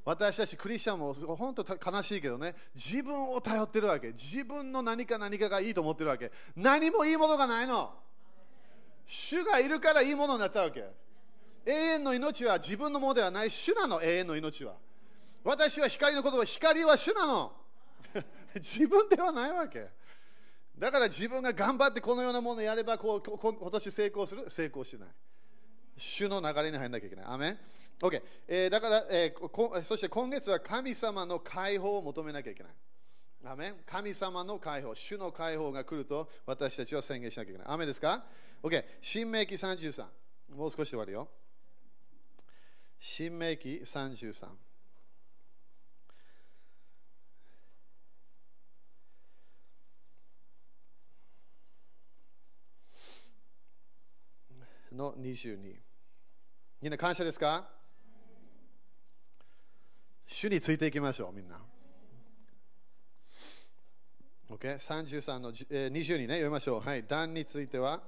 私たちクリスチャンも本当悲しいけどね自分を頼ってるわけ。自分の何か何かがいいと思ってるわけ。何もいいものがないの。主がいるからいいものになったわけ。永遠の命は自分のものではない。主なの永遠の命は。私は光の言葉光は主なの。*laughs* 自分ではないわけ。だから自分が頑張ってこのようなものをやればこう今年成功する。成功しない。主の流れに入らなきゃいけない。アメ OK、えー、だから、えー、そして今月は神様の解放を求めなきゃいけないアメン神様の解放、主の解放が来ると私たちは宣言しなきゃいけない。雨ですか ?OK、新明記33。もう少し終わるよ。新明記33。の22。みんな感謝ですか？主についていきましょう、みんな。OK、33の、えー、22ね、読みましょう。はい、段については。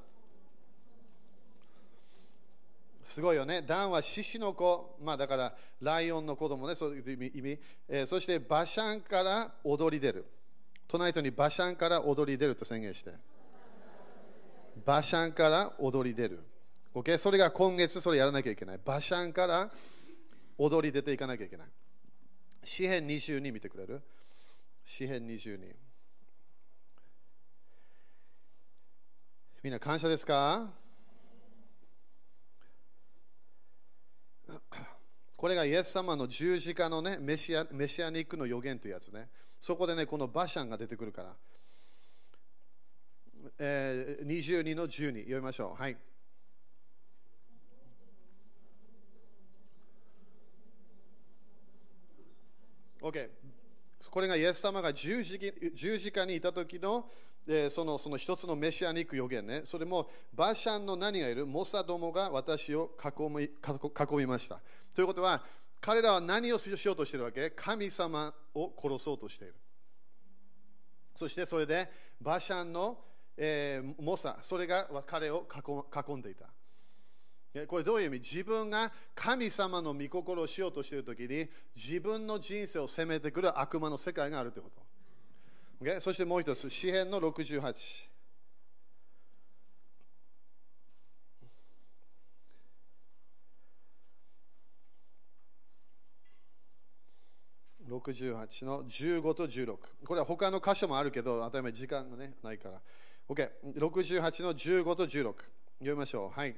すごいよね。ダンは獅子の子、まあだからライオンの子供ね、そういう意味。えー、そしてバシャンから踊り出る。トナイトにバシャンから踊り出ると宣言して。バシャンから踊り出る。Okay? それが今月それやらなきゃいけない。馬車から踊り出ていかなきゃいけない。詩編22見てくれる？詩編22。みんな感謝ですか？*coughs* これがイエス様の十字架のねメシアメシアニックの予言というやつね。そこでね、このバシャンが出てくるから。えー、22の12読みましょう。はい。OK。これがイエス様が十字十字架にいた時の、えー、そのその一つのメシアニック予言ね。それもバシャンの何がいる？モサどもが私を囲み囲みました。ということは、彼らは何をしようとしているわけ？神様を殺そうとしている。そしてそれでバシャンの、えー、モサ、それが彼を囲んでいた。これどういう意味？自分が神様の御心をしようとしているときに自分の人生を責めてくる悪魔の世界があるということ。Okay? そしてもう一つ、詩篇の68。68の15と16。これは他の箇所もあるけど、当たり前時間が、ね、ないから。OK？68 の15と16。読みましょう。はい。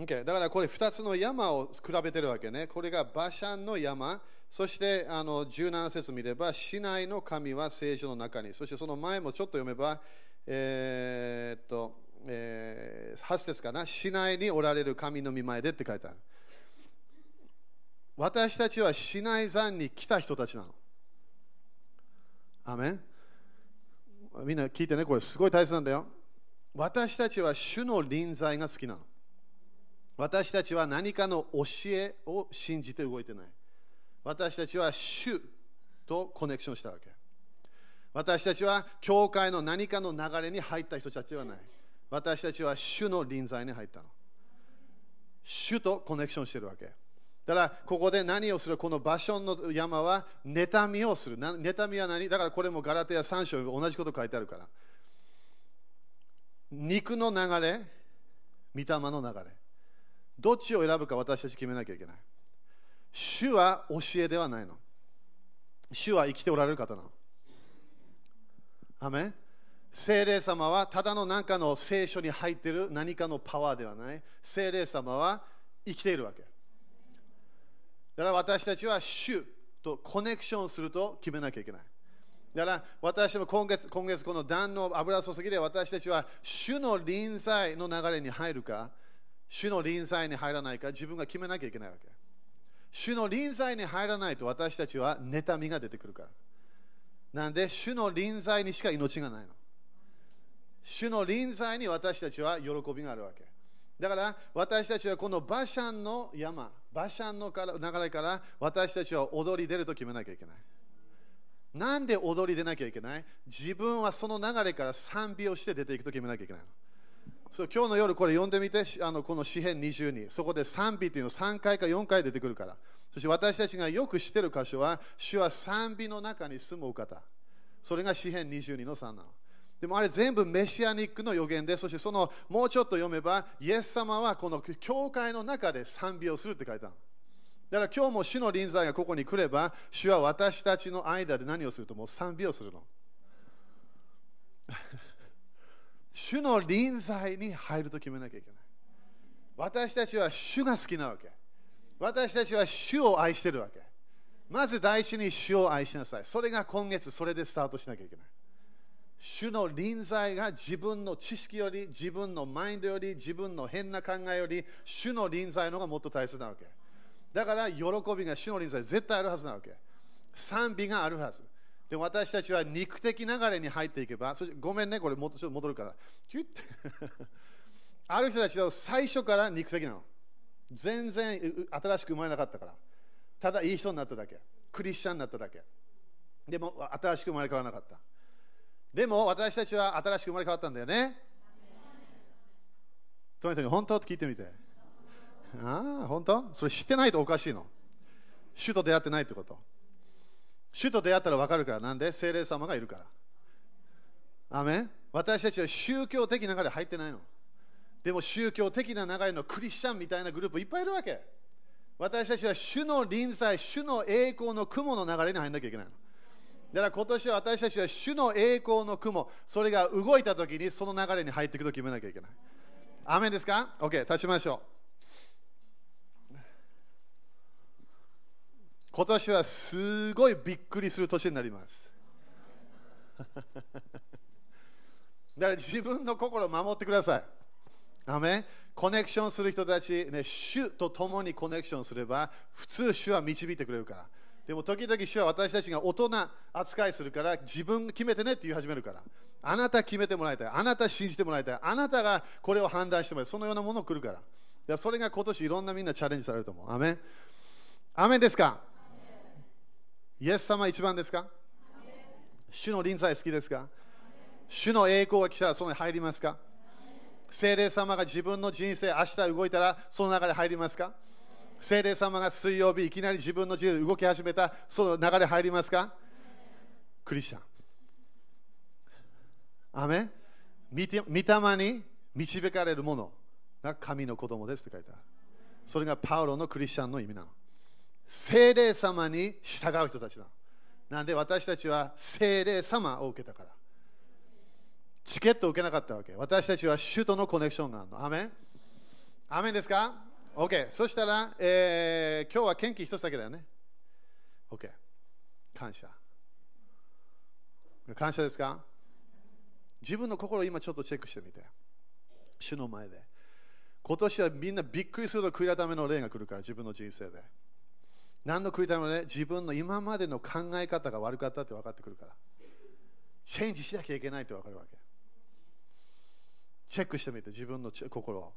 Okay、だからこれ2つの山を比べてるわけね。これがバシャンの山、そしてあの17節見れば、市内の神は聖書の中に、そしてその前もちょっと読めば、えー、っと、えー、8節かな、市内におられる神の御前でって書いてある。私たちは市内山に来た人たちなの。アメンみんな聞いてね、これすごい大切なんだよ。私たちは主の臨在が好きなの。私たちは何かの教えを信じて動いてない。私たちは主とコネクションしたわけ。私たちは教会の何かの流れに入った人たちはない。私たちは主の臨在に入ったの。主とコネクションしてるわけ。だからここで何をするこの場所の山は妬みをする。妬みは何？だからこれもガラテヤ3章同じこと書いてあるから。肉の流れ、御霊の流れ。どっちを選ぶか私たち決めなきゃいけない。主は教えではないの。主は生きておられる方なの。アメ聖霊様はただの何かの聖書に入っている何かのパワーではない。聖霊様は生きているわけ。だから私たちは主とコネクションすると決めなきゃいけない。だから私も今月今月この断の油注ぎで私たちは主の臨在の流れに入るか主の臨在に入らないか自分が決めなきゃいけないわけ。主の臨在に入らないと私たちは妬みが出てくるから。なんで主の臨在にしか命がないの。主の臨在に私たちは喜びがあるわけ。だから私たちはこのバシャンの山、バシャンの流れから私たちは踊り出ると決めなきゃいけない。なんで踊り出なきゃいけない？自分はその流れから賛美をして出ていくと決めなきゃいけないの。そう今日の夜これ読んでみてあのこの詩編22そこで賛美というの3回か4回出てくるから。そして私たちがよく知ってる箇所は主は賛美の中に住むお方。それが詩編22の3なの。でもあれ全部メシアニックの予言でそしてそのもうちょっと読めばイエス様はこの教会の中で賛美をするって書いてあるだから今日も主の臨在がここに来れば主は私たちの間で何をするともう賛美をするの。主の臨在に入ると決めなきゃいけない。私たちは主が好きなわけ。私たちは主を愛してるわけ。まず第一に主を愛しなさい。それが今月、それでスタートしなきゃいけない。主の臨在が自分の知識より、自分のマインドより、自分の変な考えより、主の臨在の方がもっと大切なわけ。だから喜びが主の臨在絶対あるはずなわけ。賛美があるはず。で私たちは肉的流れに入っていけば、そしてごめんね、これもっとちょっと戻るから。キュッて *laughs* ある人たちは最初から肉的なの。全然新しく生まれなかったから。ただいい人になっただけ。クリスチャンになっただけ。でも新しく生まれ変わらなかった。でも私たちは新しく生まれ変わったんだよね。トニトニ、本当？って聞いてみて。ああ、本当？それ知ってないとおかしいの。主と出会ってないってこと。主と出会ったら分かるから、なんで？精霊様がいるから。アメ私たちは宗教的な流れ入ってないの。でも宗教的な流れのクリスチャンみたいなグループいっぱいいるわけ。私たちは主の臨在、主の栄光の雲の流れに入らなきゃいけないの。だから今年は私たちは主の栄光の雲、それが動いたときにその流れに入っていくと決めなきゃいけない。アメですか ?OK、立ちましょう。今年はすごいびっくりする年になります。だから自分の心を守ってください。アメコネクションする人たち、ね、主と共にコネクションすれば、普通主は導いてくれるから。でも時々主は私たちが大人扱いするから、自分決めてねって言い始めるから。あなた決めてもらいたい。あなた信じてもらいたい。あなたがこれを判断してもらいたい。そのようなものが来るから。それが今年いろんなみんなチャレンジされると思う。アメアメですか？イエス様一番ですか？主の臨在好きですか？主の栄光が来たらそのに入りますか？精霊様が自分の人生、明日動いたらその中で入りますか？精霊様が水曜日いきなり自分の人生動き始めたその流れ入りますか？クリスチャン。アメ御霊に導かれるものが神の子供ですって書いてある。それがパウロのクリスチャンの意味なの。精霊様に従う人たちだ。なんで私たちは精霊様を受けたから。チケットを受けなかったわけ。私たちは主とのコネクションがあるの。アメアメンですか ?OK。そしたら、えー、今日は元気一つだけだよね。OK。感謝。感謝ですか？自分の心を今ちょっとチェックしてみて。主の前で。今年はみんなびっくりすると悔い改めの例が来るから、自分の人生で。何の悔い改めの例自分の今までの考え方が悪かったって分かってくるから。チェンジしなきゃいけないって分かるわけ。チェックしてみて、自分の心を。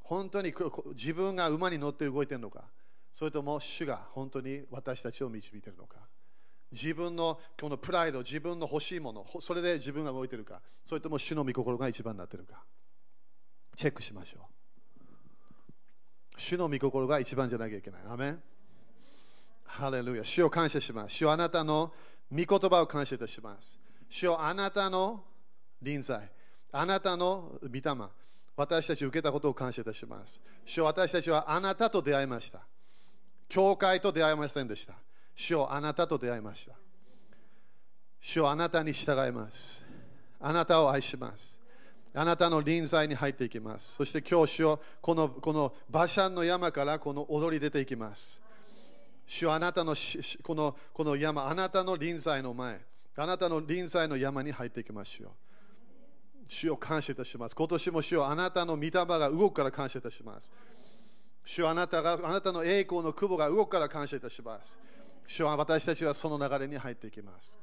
本当に自分が馬に乗って動いてるのか、それとも主が本当に私たちを導いてるのか。自分のこのプライド、自分の欲しいもの、それで自分が動いてるか、それとも主の御心が一番になってるか。チェックしましょう。主の御心が一番じゃなきゃいけない。アメンハレルヤ。主を感謝します。主をあなたの御言葉を感謝いたします。主をあなたの臨在、あなたの御霊、私たち受けたことを感謝いたします。主を私たちはあなたと出会いました。教会と出会いませんでした。主をあなたと出会いました。主をあなたに従います。あなたを愛します。あなたの臨在に入っていきます。そして今日、主をこのこの馬車の山からこの踊り出ていきます。主はあなたのこのこの山、あなたの臨在の前、あなたの臨在の山に入っていきましょう。主を感謝いたします。今年も主をあなたの御霊が動くから感謝いたします。主はあなたがあなたの栄光の久保が動くから感謝いたします。主は私たちはその流れに入っていきます。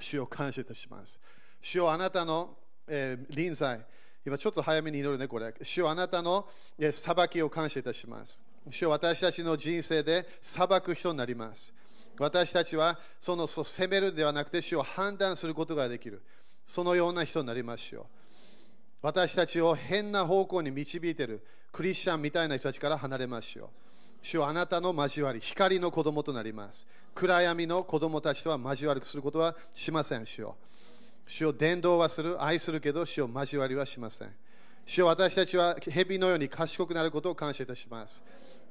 主を感謝いたします。主をあなたの、え、臨在、今ちょっと早めに祈るね、これ。主をあなたの、裁きを感謝いたします。主を私たちの人生で裁く人になります。私たちはその責めるではなくて主を判断することができる。そのような人になりましょう。私たちを変な方向に導いているクリスチャンみたいな人たちから離れましょう。主はあなたの交わり、光の子供となります。暗闇の子供たちとは交わりすることはしません、主よ。主を伝道はする、愛するけど、主を交わりはしません。主よ私たちは蛇のように賢くなることを感謝いたします。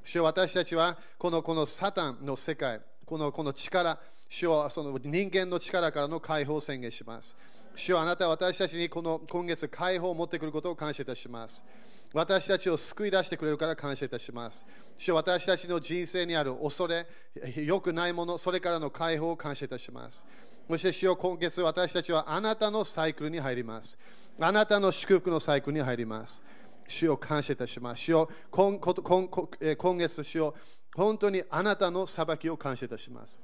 主よ私たちはこのこのサタンの世界、このこの力、主よその人間の力からの解放を宣言します。主よあなたは私たちにこの今月解放を持ってくることを感謝いたします。私たちを救い出してくれるから感謝いたします。主よ私たちの人生にある恐れ、良くないもの、それからの解放を感謝いたします。そして主よ今月私たちはあなたのサイクルに入ります。あなたの祝福のサイクルに入ります。主を感謝いたします。主よ今今今月、主よ本当にあなたの裁きを感謝いたします。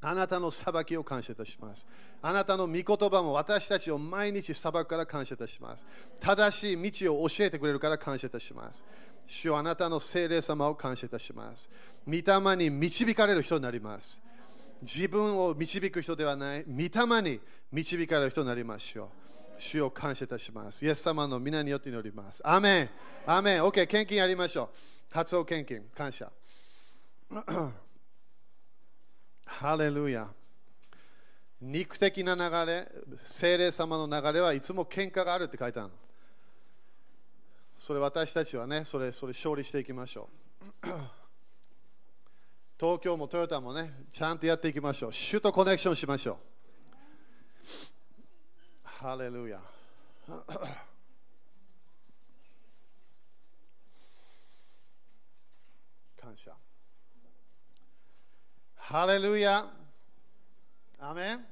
あなたの裁きを感謝いたします。あなたの御言葉も私たちを毎日裁くから感謝いたします。正しい道を教えてくれるから感謝いたします。主はあなたの聖霊様を感謝いたします。御霊に導かれる人になります。自分を導く人ではない、御霊に導かれる人になりましょう。主を感謝いたします。イエス様の皆によって祈ります。アメン。アメン。OK、献金やりましょう。発音献金、感謝。*clears throat* ハレルヤ。肉的な流れ、精霊様の流れはいつも喧嘩があるって書いてあるの。それ私たちはね、それそれ勝利していきましょう。東京もトヨタもね、ちゃんとやっていきましょう。首都コネクションしましょう。ハレルヤ。*coughs* 感謝。ハレルヤ。アメン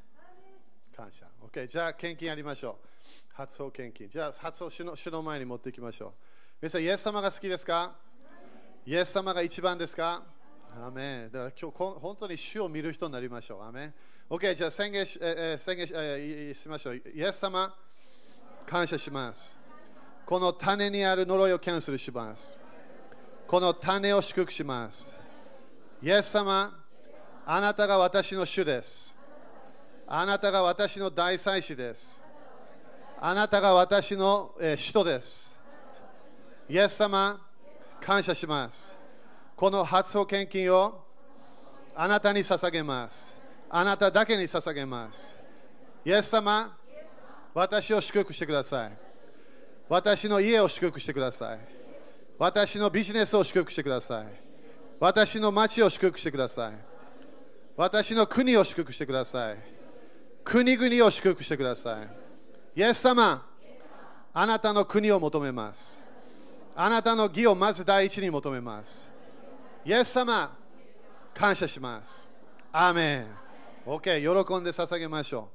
感謝。OK。じゃあ、献金やりましょう。発音献金。じゃあ、発音主の主の前に持っていきましょう。皆さん、イエス様が好きですか？イエス様が一番ですか？アメンだから今日、本当に主を見る人になりましょう。アメン OK。じゃあ、宣言し,、え、宣言し,、え、しましょう。イエス様、感謝します。この種にある呪いをキャンセルします。この種を祝福します。イエス様、あなたが私の主です。あなたが私の大祭司です。あなたが私の、えー、使徒です。イエス様、感謝します。この初保献金をあなたに捧げます。あなただけに捧げます。イエス様、私を祝福してください。私の家を祝福してください。私のビジネスを祝福してください。私の町を祝福してください。私の国を祝福してください。国々を祝福してください。イエス様、あなたの国を求めます。あなたの義をまず第一に求めます。イエス様、感謝します。アーメン。OK、喜んで捧げましょ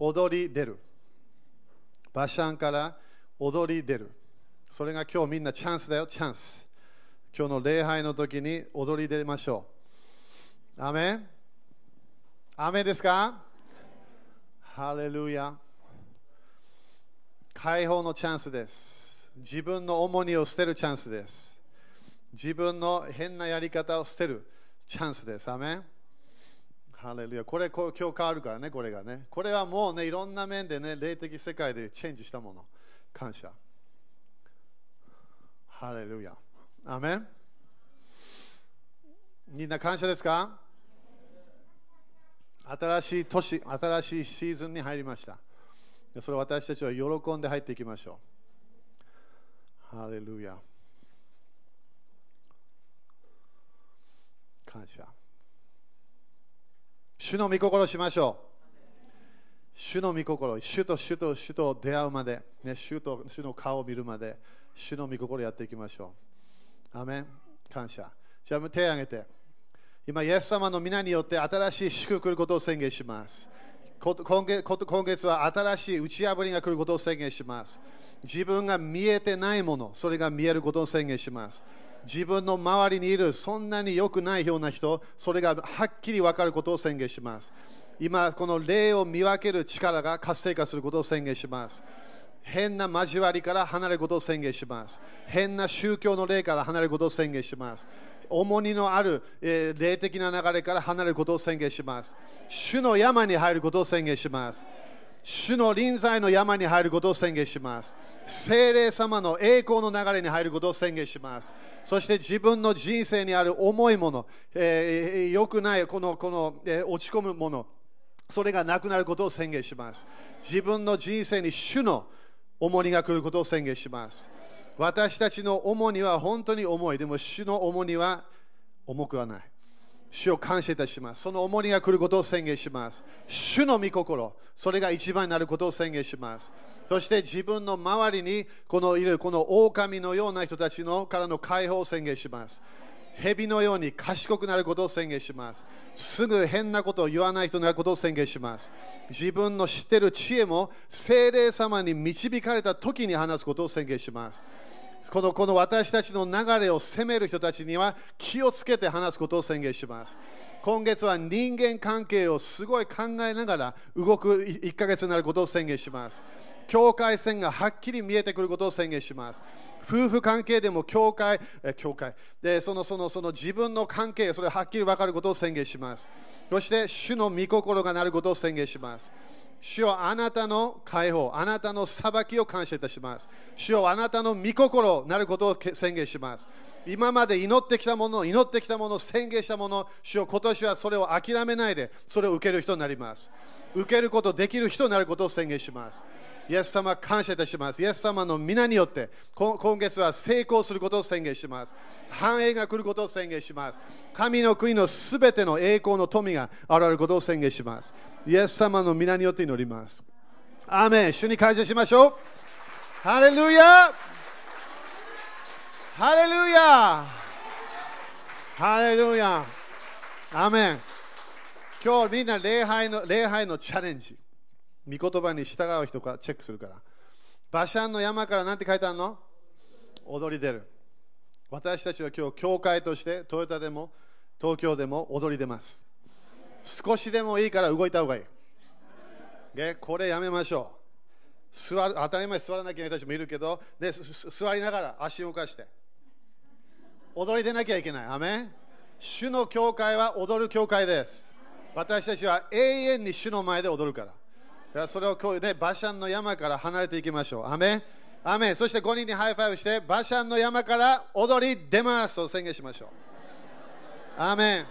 う。踊り出る。バシャンから踊り出る。それが今日みんなチャンスだよ、チャンス。今日の礼拝の時に踊り出ましょう。アーメン。アーメンですか？ハレルヤ。解放のチャンスです。自分の重荷を捨てるチャンスです。自分の変なやり方を捨てるチャンスです。アメン。ハレルヤ。これこう今日変わるからね、これがね。これはもうね、いろんな面でね、霊的世界でチェンジしたもの。感謝。ハレルヤ。アメン。みんな感謝ですか？新しい年、新しいシーズンに入りました。それを私たちは喜んで入っていきましょう。ハレルヤ。感謝。主の御心しましょう。主の御心、主と主と主と出会うまで、ね、主と主の顔を見るまで、主の御心やっていきましょう。アメン感謝。じゃあ手を挙げて。今、イエス様の皆によって新しい祝福来ることを宣言します。今月今月は新しい打ち破りが来ることを宣言します。自分が見えてないもの、それが見えることを宣言します。自分の周りにいるそんなに良くないような人、それがはっきり分かることを宣言します。今、この霊を見分ける力が活性化することを宣言します。変な交わりから離れることを宣言します。変な宗教の霊から離れることを宣言します。重荷のある、えー、霊的な流れから離れることを宣言します。主の山に入ることを宣言します。主の臨在の山に入ることを宣言します。聖霊様の栄光の流れに入ることを宣言します。そして自分の人生にある重いもの、えー、良くないこのこの、えー、落ち込むもの、それがなくなることを宣言します。自分の人生に主の重荷が来ることを宣言します。私たちの重荷は本当に重い。でも主の重荷は重くはない。主を感謝いたします。その重荷が来ることを宣言します。主の御心、それが一番になることを宣言します。そして自分の周りにこのいるこの狼のような人たちのからの解放を宣言します。蛇のように賢くなることを宣言します。すぐ変なことを言わない人になることを宣言します。自分の知っている知恵も精霊様に導かれた時に話すことを宣言します。このこの私たちの流れを責める人たちには気をつけて話すことを宣言します。今月は人間関係をすごい考えながら動く1ヶ月になることを宣言します。境界線がはっきり見えてくることを宣言します。夫婦関係でも教会、え教会でそのそのその自分の関係、それはっきり分かることを宣言します。そして主の御心がなることを宣言します。主よあなたの解放、あなたの裁きを感謝いたします。主よあなたの御心なることを宣言します。今まで祈ってきたもの、祈ってきたもの、宣言したもの、主よ今年はそれを諦めないで、それを受ける人になります。受けること、できる人になることを宣言します。イエス様、感謝いたします。イエス様の皆によって、今月は成功することを宣言します。繁栄が来ることを宣言します。神の国のすべての栄光の富が現れることを宣言します。イエス様の皆によって祈ります。アーメン主に感謝しましょう。ハレルヤハレルヤハレルヤアーメン今日みんな礼拝の礼拝のチャレンジ。御言葉に従う人かチェックするから。バシャンの山から何て書いてあるの？踊り出る。私たちは今日、教会としてトヨタでも東京でも踊り出ます。少しでもいいから動いた方がいい。でこれやめましょう。座る当たり前座らなきゃいけない人たちもいるけどで、座りながら足を動かして。踊り出なきゃいけない。アメ主の教会は踊る教会です。私たちは永遠に主の前で踊るから。らそれをこう、ね、バシャンの山から離れていきましょう。アメアメそして5人にハイファイブして、バシャンの山から踊り出ますと宣言しましょう。アメン